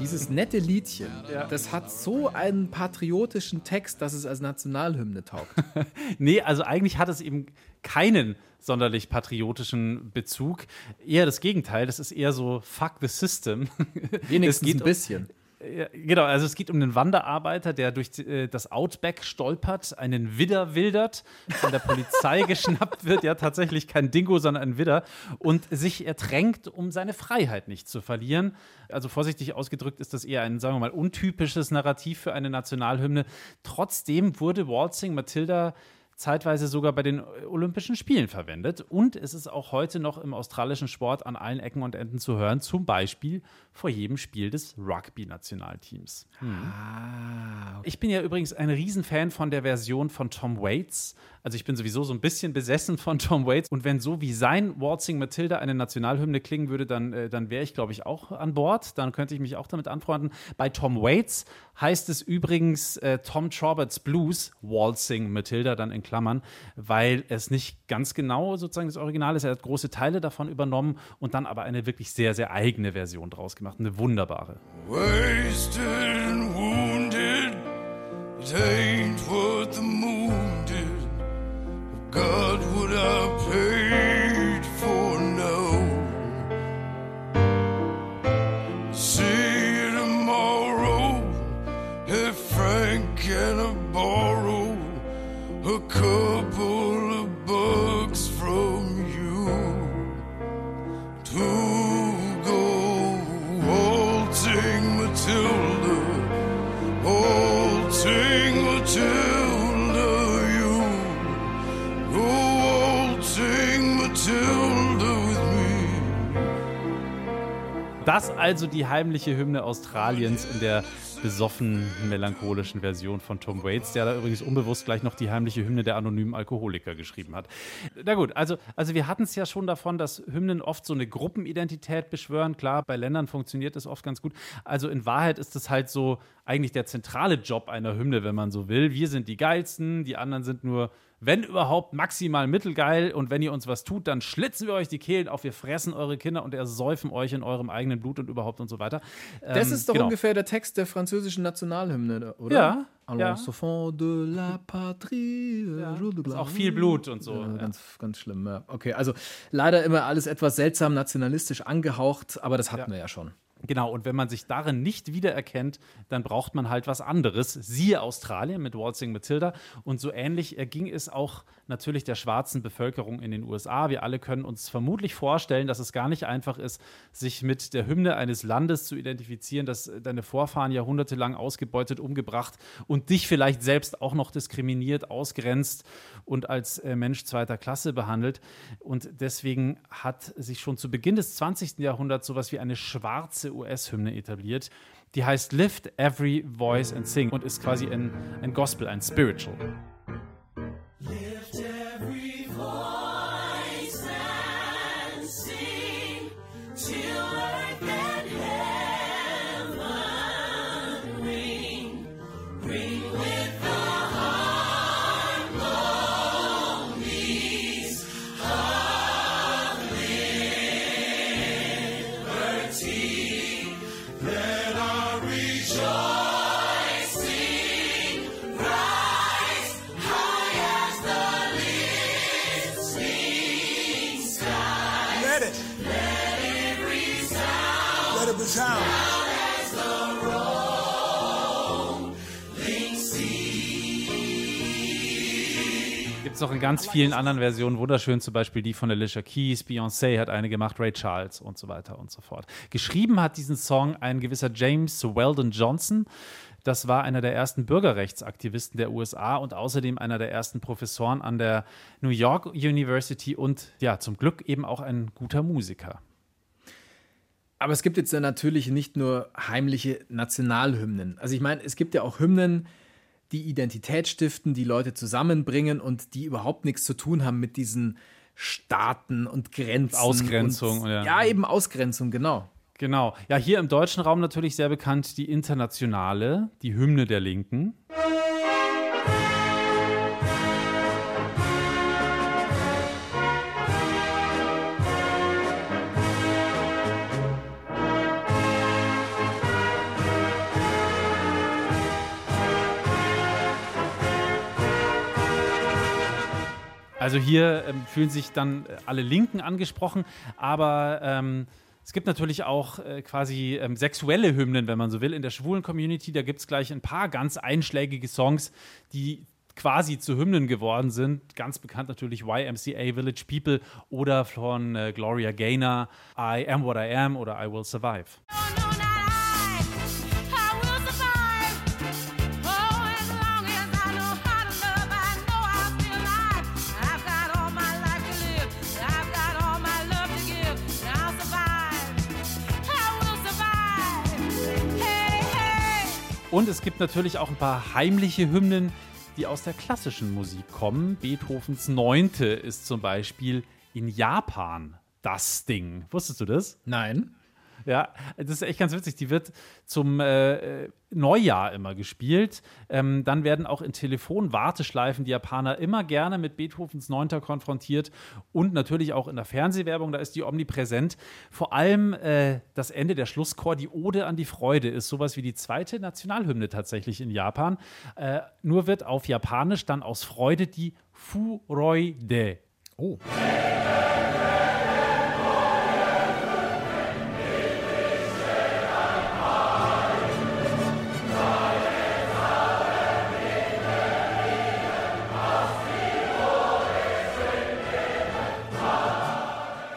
Speaker 2: dieses nette Liedchen, das hat so einen patriotischen Text, dass es als Nationalhymne taugt.
Speaker 1: Nee, also eigentlich hat es eben keinen sonderlich patriotischen Bezug. Eher das Gegenteil, das ist eher so fuck the system.
Speaker 2: Wenigstens
Speaker 1: Es geht
Speaker 2: ein bisschen.
Speaker 1: Ja, genau, also es geht um einen Wanderarbeiter, der durch äh, das Outback stolpert, einen Widder wildert, von der Polizei geschnappt wird, ja tatsächlich kein Dingo, sondern ein Widder, und sich ertränkt, um seine Freiheit nicht zu verlieren. Also vorsichtig ausgedrückt ist das eher ein, sagen wir mal, untypisches Narrativ für eine Nationalhymne. Trotzdem wurde Waltzing Matilda zeitweise sogar bei den Olympischen Spielen verwendet. Und es ist auch heute noch im australischen Sport an allen Ecken und Enden zu hören, zum Beispiel vor jedem Spiel des Rugby-Nationalteams. Ich bin ja übrigens ein Riesenfan von der Version von Tom Waits. Also ich bin sowieso so ein bisschen besessen von Tom Waits. Und wenn so wie sein Waltzing Matilda eine Nationalhymne klingen würde, dann, äh, dann wäre ich, glaube ich, auch an Bord. Dann könnte ich mich auch damit anfreunden. Bei Tom Waits heißt es übrigens äh, Tom Trauberts Blues, Waltzing Matilda dann in Klammern, weil es nicht ganz genau sozusagen das Original ist. Er hat große Teile davon übernommen und dann aber eine wirklich sehr, sehr eigene Version draus gemacht. Eine wunderbare.
Speaker 8: Wasted and wounded, it ain't what the moon did. God would I paid for no. See you tomorrow, if Frank can I borrow a couple of bucks from you to go halting Matilda, halting Matilda, you go halting Matilda with me.
Speaker 1: Das also die heimliche Hymne Australiens in der besoffen melancholischen Version von Tom Waits, der da übrigens unbewusst gleich noch die heimliche Hymne der anonymen Alkoholiker geschrieben hat. Na gut, also, also wir hatten es ja schon davon, dass Hymnen oft so eine Gruppenidentität beschwören. Klar, bei Ländern funktioniert das oft ganz gut. Also in Wahrheit ist es halt so eigentlich der zentrale Job einer Hymne, wenn man so will. Wir sind die geilsten, die anderen sind nur wenn überhaupt maximal mittelgeil und wenn ihr uns was tut, dann schlitzen wir euch die Kehlen auf, wir fressen eure Kinder und ersäufen euch in eurem eigenen Blut und überhaupt und so weiter.
Speaker 2: Das
Speaker 1: Ähm,
Speaker 2: ist doch
Speaker 1: genau.
Speaker 2: ungefähr der Text der französischen Nationalhymne, oder?
Speaker 1: Ja,
Speaker 2: Alors,
Speaker 1: ja.
Speaker 2: enfant de la patrie.
Speaker 1: ist auch viel Blut und so,
Speaker 2: Ja,
Speaker 1: ja.
Speaker 2: Ganz, ganz schlimm, ja. Okay, also leider immer alles etwas seltsam nationalistisch angehaucht, aber das hatten wir ja schon.
Speaker 1: Genau, und wenn man sich darin nicht wiedererkennt, dann braucht man halt was anderes. Siehe Australien mit Waltzing Matilda. Und so ähnlich erging es auch natürlich der schwarzen Bevölkerung in den USA. Wir alle können uns vermutlich vorstellen, dass es gar nicht einfach ist, sich mit der Hymne eines Landes zu identifizieren, das deine Vorfahren jahrhundertelang ausgebeutet, umgebracht und dich vielleicht selbst auch noch diskriminiert, ausgrenzt und als äh, Mensch zweiter Klasse behandelt. Und deswegen hat sich schon zu Beginn des 20. Jahrhunderts sowas wie eine schwarze US-Hymne etabliert. Die heißt Lift Every Voice and Sing und ist quasi ein, ein Gospel, ein Spiritual. Es auch in ganz vielen anderen Versionen, wunderschön zum Beispiel die von Alicia Keys, Beyoncé hat eine gemacht, Ray Charles und so weiter und so fort. Geschrieben hat diesen Song ein gewisser James Weldon Johnson. Das war einer der ersten Bürgerrechtsaktivisten der USA und außerdem einer der ersten Professoren an der New York University und ja, zum Glück eben auch ein guter Musiker.
Speaker 2: Aber es gibt jetzt ja natürlich nicht nur heimliche Nationalhymnen. Also ich meine, es gibt ja auch Hymnen, die Identität stiften, die Leute zusammenbringen und die überhaupt nichts zu tun haben mit diesen Staaten und Grenzen.
Speaker 1: Ausgrenzung,
Speaker 2: Und,
Speaker 1: ja.
Speaker 2: ja, eben Ausgrenzung, genau.
Speaker 1: Genau. Ja, hier im deutschen Raum natürlich sehr bekannt die Internationale, die Hymne der Linken. Also hier ähm, fühlen sich dann äh, alle Linken angesprochen, aber ähm, es gibt natürlich auch äh, quasi ähm, sexuelle Hymnen, wenn man so will. In der schwulen Community, da gibt es gleich ein paar ganz einschlägige Songs, die quasi zu Hymnen geworden sind. Ganz bekannt natürlich YMCA, Village People oder von äh, Gloria Gaynor, I Am What I Am oder I Will Survive. Und es gibt natürlich auch ein paar heimliche Hymnen, die aus der klassischen Musik kommen. Beethovens Neunte ist zum Beispiel in Japan das Ding. Wusstest du das?
Speaker 2: Nein.
Speaker 1: Ja, das ist echt ganz witzig. Die wird zum äh, Neujahr immer gespielt. Ähm, dann werden auch in Telefonwarteschleifen die Japaner immer gerne mit Beethovens Neunter konfrontiert und natürlich auch in der Fernsehwerbung, da ist die omnipräsent. Vor allem äh, das Ende der Schlusschor, die Ode an die Freude, ist sowas wie die zweite Nationalhymne tatsächlich in Japan. Äh, nur wird auf Japanisch dann aus Freude die Fureude.
Speaker 2: Oh.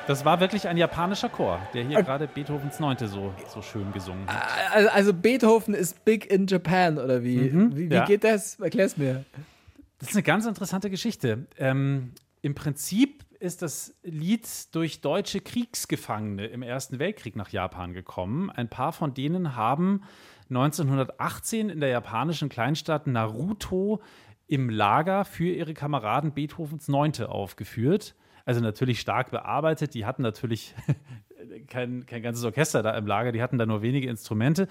Speaker 1: Das war wirklich ein japanischer Chor, der hier gerade Beethovens Neunte so, so schön gesungen hat.
Speaker 2: Also, also Beethoven ist big in Japan, oder wie? wie wie
Speaker 1: ja.
Speaker 2: geht das? Erklär's mir.
Speaker 1: Das ist eine ganz interessante Geschichte. Ähm, Im Prinzip ist das Lied durch deutsche Kriegsgefangene im Ersten Weltkrieg nach Japan gekommen. Ein paar von denen haben 1918 in der japanischen Kleinstadt Naruto im Lager für ihre Kameraden Beethovens Neunte aufgeführt. Also natürlich stark bearbeitet. Die hatten natürlich kein, kein ganzes Orchester da im Lager, die hatten da nur wenige Instrumente.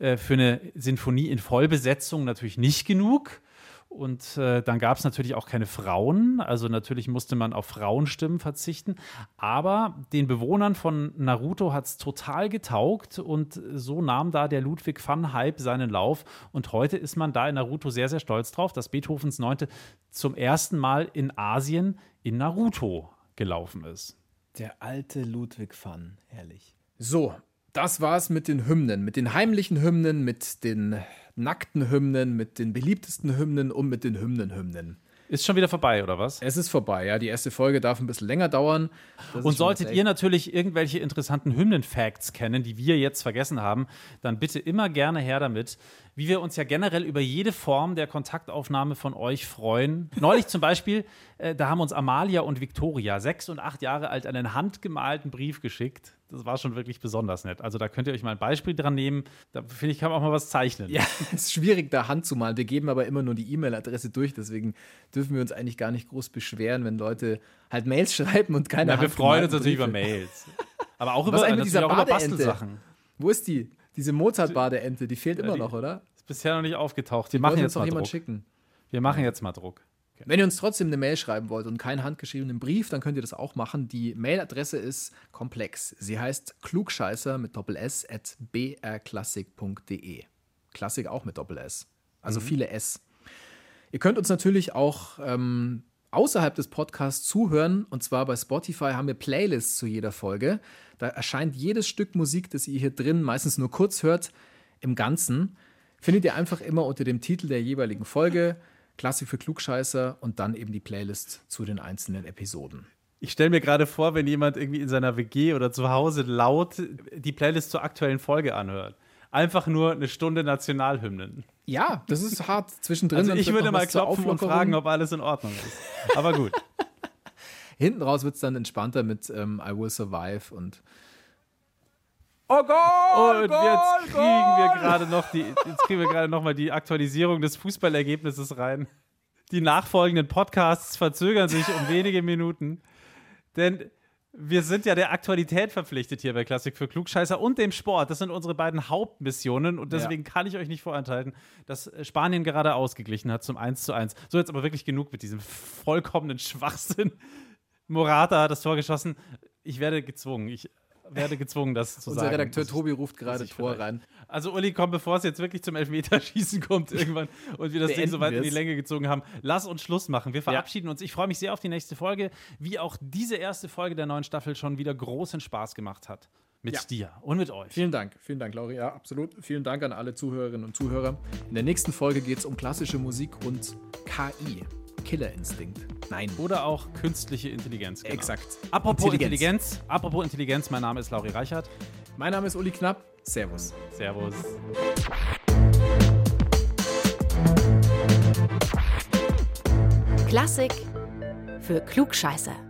Speaker 1: Äh, für eine Sinfonie in Vollbesetzung natürlich nicht genug. Und äh, dann gab es natürlich auch keine Frauen. Also natürlich musste man auf Frauenstimmen verzichten. Aber den Bewohnern von Naruto hat es total getaugt. Und so nahm da der Ludwig van Hype seinen Lauf. Und heute ist man da in Naruto sehr, sehr stolz drauf, dass Beethovens Neunte zum ersten Mal in Asien in Naruto gelaufen ist.
Speaker 2: Der alte Ludwig van, herrlich. So, das war's mit den Hymnen, mit den heimlichen Hymnen, mit den nackten Hymnen, mit den beliebtesten Hymnen und mit den Hymnen-Hymnen.
Speaker 1: Ist schon wieder vorbei, oder was?
Speaker 2: Es ist vorbei, ja. Die erste Folge darf ein bisschen länger dauern. Das
Speaker 1: Und solltet ihr natürlich irgendwelche interessanten Hymnen-Facts kennen, die wir jetzt vergessen haben, dann bitte immer gerne her damit. Wie wir uns ja generell über jede Form der Kontaktaufnahme von euch freuen. Neulich zum Beispiel, äh, da haben uns Amalia und Victoria, sechs und acht Jahre alt, einen handgemalten Brief geschickt. Das war schon wirklich besonders nett. Also da könnt ihr euch mal ein Beispiel dran nehmen. Da finde ich, kann man auch mal was zeichnen.
Speaker 2: Ja, es ist schwierig, da Hand zu malen. Wir geben aber immer nur die E-Mail-Adresse durch, deswegen dürfen wir uns eigentlich gar nicht groß beschweren, wenn Leute halt Mails schreiben und keine
Speaker 1: Na, wir freuen uns natürlich über. Mails. Aber auch
Speaker 2: Was
Speaker 1: über,
Speaker 2: mit dieser
Speaker 1: auch über? Bastelsachen.
Speaker 2: Wo ist die? Diese Mozart-Badeente, die fehlt immer
Speaker 1: die-
Speaker 2: noch, oder?
Speaker 1: Ist bisher noch nicht aufgetaucht. Wir
Speaker 2: Die
Speaker 1: machen jetzt mal
Speaker 2: jemand
Speaker 1: Druck.
Speaker 2: schicken.
Speaker 1: Wir machen jetzt mal Druck.
Speaker 2: Wenn ihr uns trotzdem eine Mail schreiben wollt und keinen handgeschriebenen Brief, dann könnt ihr das auch machen. Die Mailadresse ist komplex. Sie heißt klugscheißer mit Doppel S at brklassik.de. Klassik auch mit Doppel S. Also viele S. Ihr könnt uns natürlich auch ähm, außerhalb des Podcasts zuhören. Und zwar bei Spotify haben wir Playlists zu jeder Folge. Da erscheint jedes Stück Musik, das ihr hier drin meistens nur kurz hört, im Ganzen. Findet ihr einfach immer unter dem Titel der jeweiligen Folge. Klassik für Klugscheißer und dann eben die Playlist zu den einzelnen Episoden.
Speaker 1: Ich stelle mir gerade vor, wenn jemand irgendwie in seiner WG oder zu Hause laut die Playlist zur aktuellen Folge anhört. Einfach nur eine Stunde Nationalhymnen.
Speaker 2: Ja, das ist hart zwischendrin.
Speaker 1: Also ich würde mal klopfen und fragen, ob alles in Ordnung ist. Aber gut.
Speaker 2: Hinten raus wird es dann entspannter mit ähm, I Will Survive und Oh Gott!
Speaker 1: Und jetzt kriegen wir gerade noch die, jetzt kriegen wir gerade noch mal die Aktualisierung des Fußballergebnisses rein. Die nachfolgenden Podcasts verzögern sich um wenige Minuten, denn wir sind ja der Aktualität verpflichtet hier bei Klassik für Klugscheißer und dem Sport. Das sind unsere beiden Hauptmissionen und deswegen kann ich euch nicht vorenthalten, dass Spanien gerade ausgeglichen hat zum 1 zu 1. So, jetzt aber wirklich genug mit diesem vollkommenen Schwachsinn. Morata hat das Tor geschossen. Ich werde gezwungen. Ich werde gezwungen, das zu
Speaker 2: Unser
Speaker 1: sagen.
Speaker 2: Redakteur
Speaker 1: Muss ich-
Speaker 2: Tobi ruft gerade Tor rein.
Speaker 1: Also Uli, komm, bevor es jetzt wirklich zum Elfmeterschießen kommt irgendwann und wir das Ding
Speaker 2: Beenden
Speaker 1: so weit in die
Speaker 2: wir's.
Speaker 1: Länge gezogen haben, lass uns Schluss machen. Wir verabschieden uns. Ich freue mich sehr auf die nächste Folge, wie auch diese erste Folge der neuen Staffel schon wieder großen Spaß gemacht hat. Mit
Speaker 2: Ja.
Speaker 1: dir und mit euch.
Speaker 2: Vielen Dank, vielen Dank, Lauri. Ja, absolut. Vielen Dank an alle Zuhörerinnen und Zuhörer. In der nächsten Folge geht es um klassische Musik und KI. Killerinstinkt. Nein.
Speaker 1: Oder auch künstliche Intelligenz. Genau.
Speaker 2: Exakt.
Speaker 1: Apropos
Speaker 2: Intelligenz.
Speaker 1: Intelligenz. apropos Intelligenz, mein Name ist Lauri Reichert.
Speaker 2: Mein Name ist Uli Knapp. Servus.
Speaker 1: Servus.
Speaker 3: Klassik für Klugscheißer.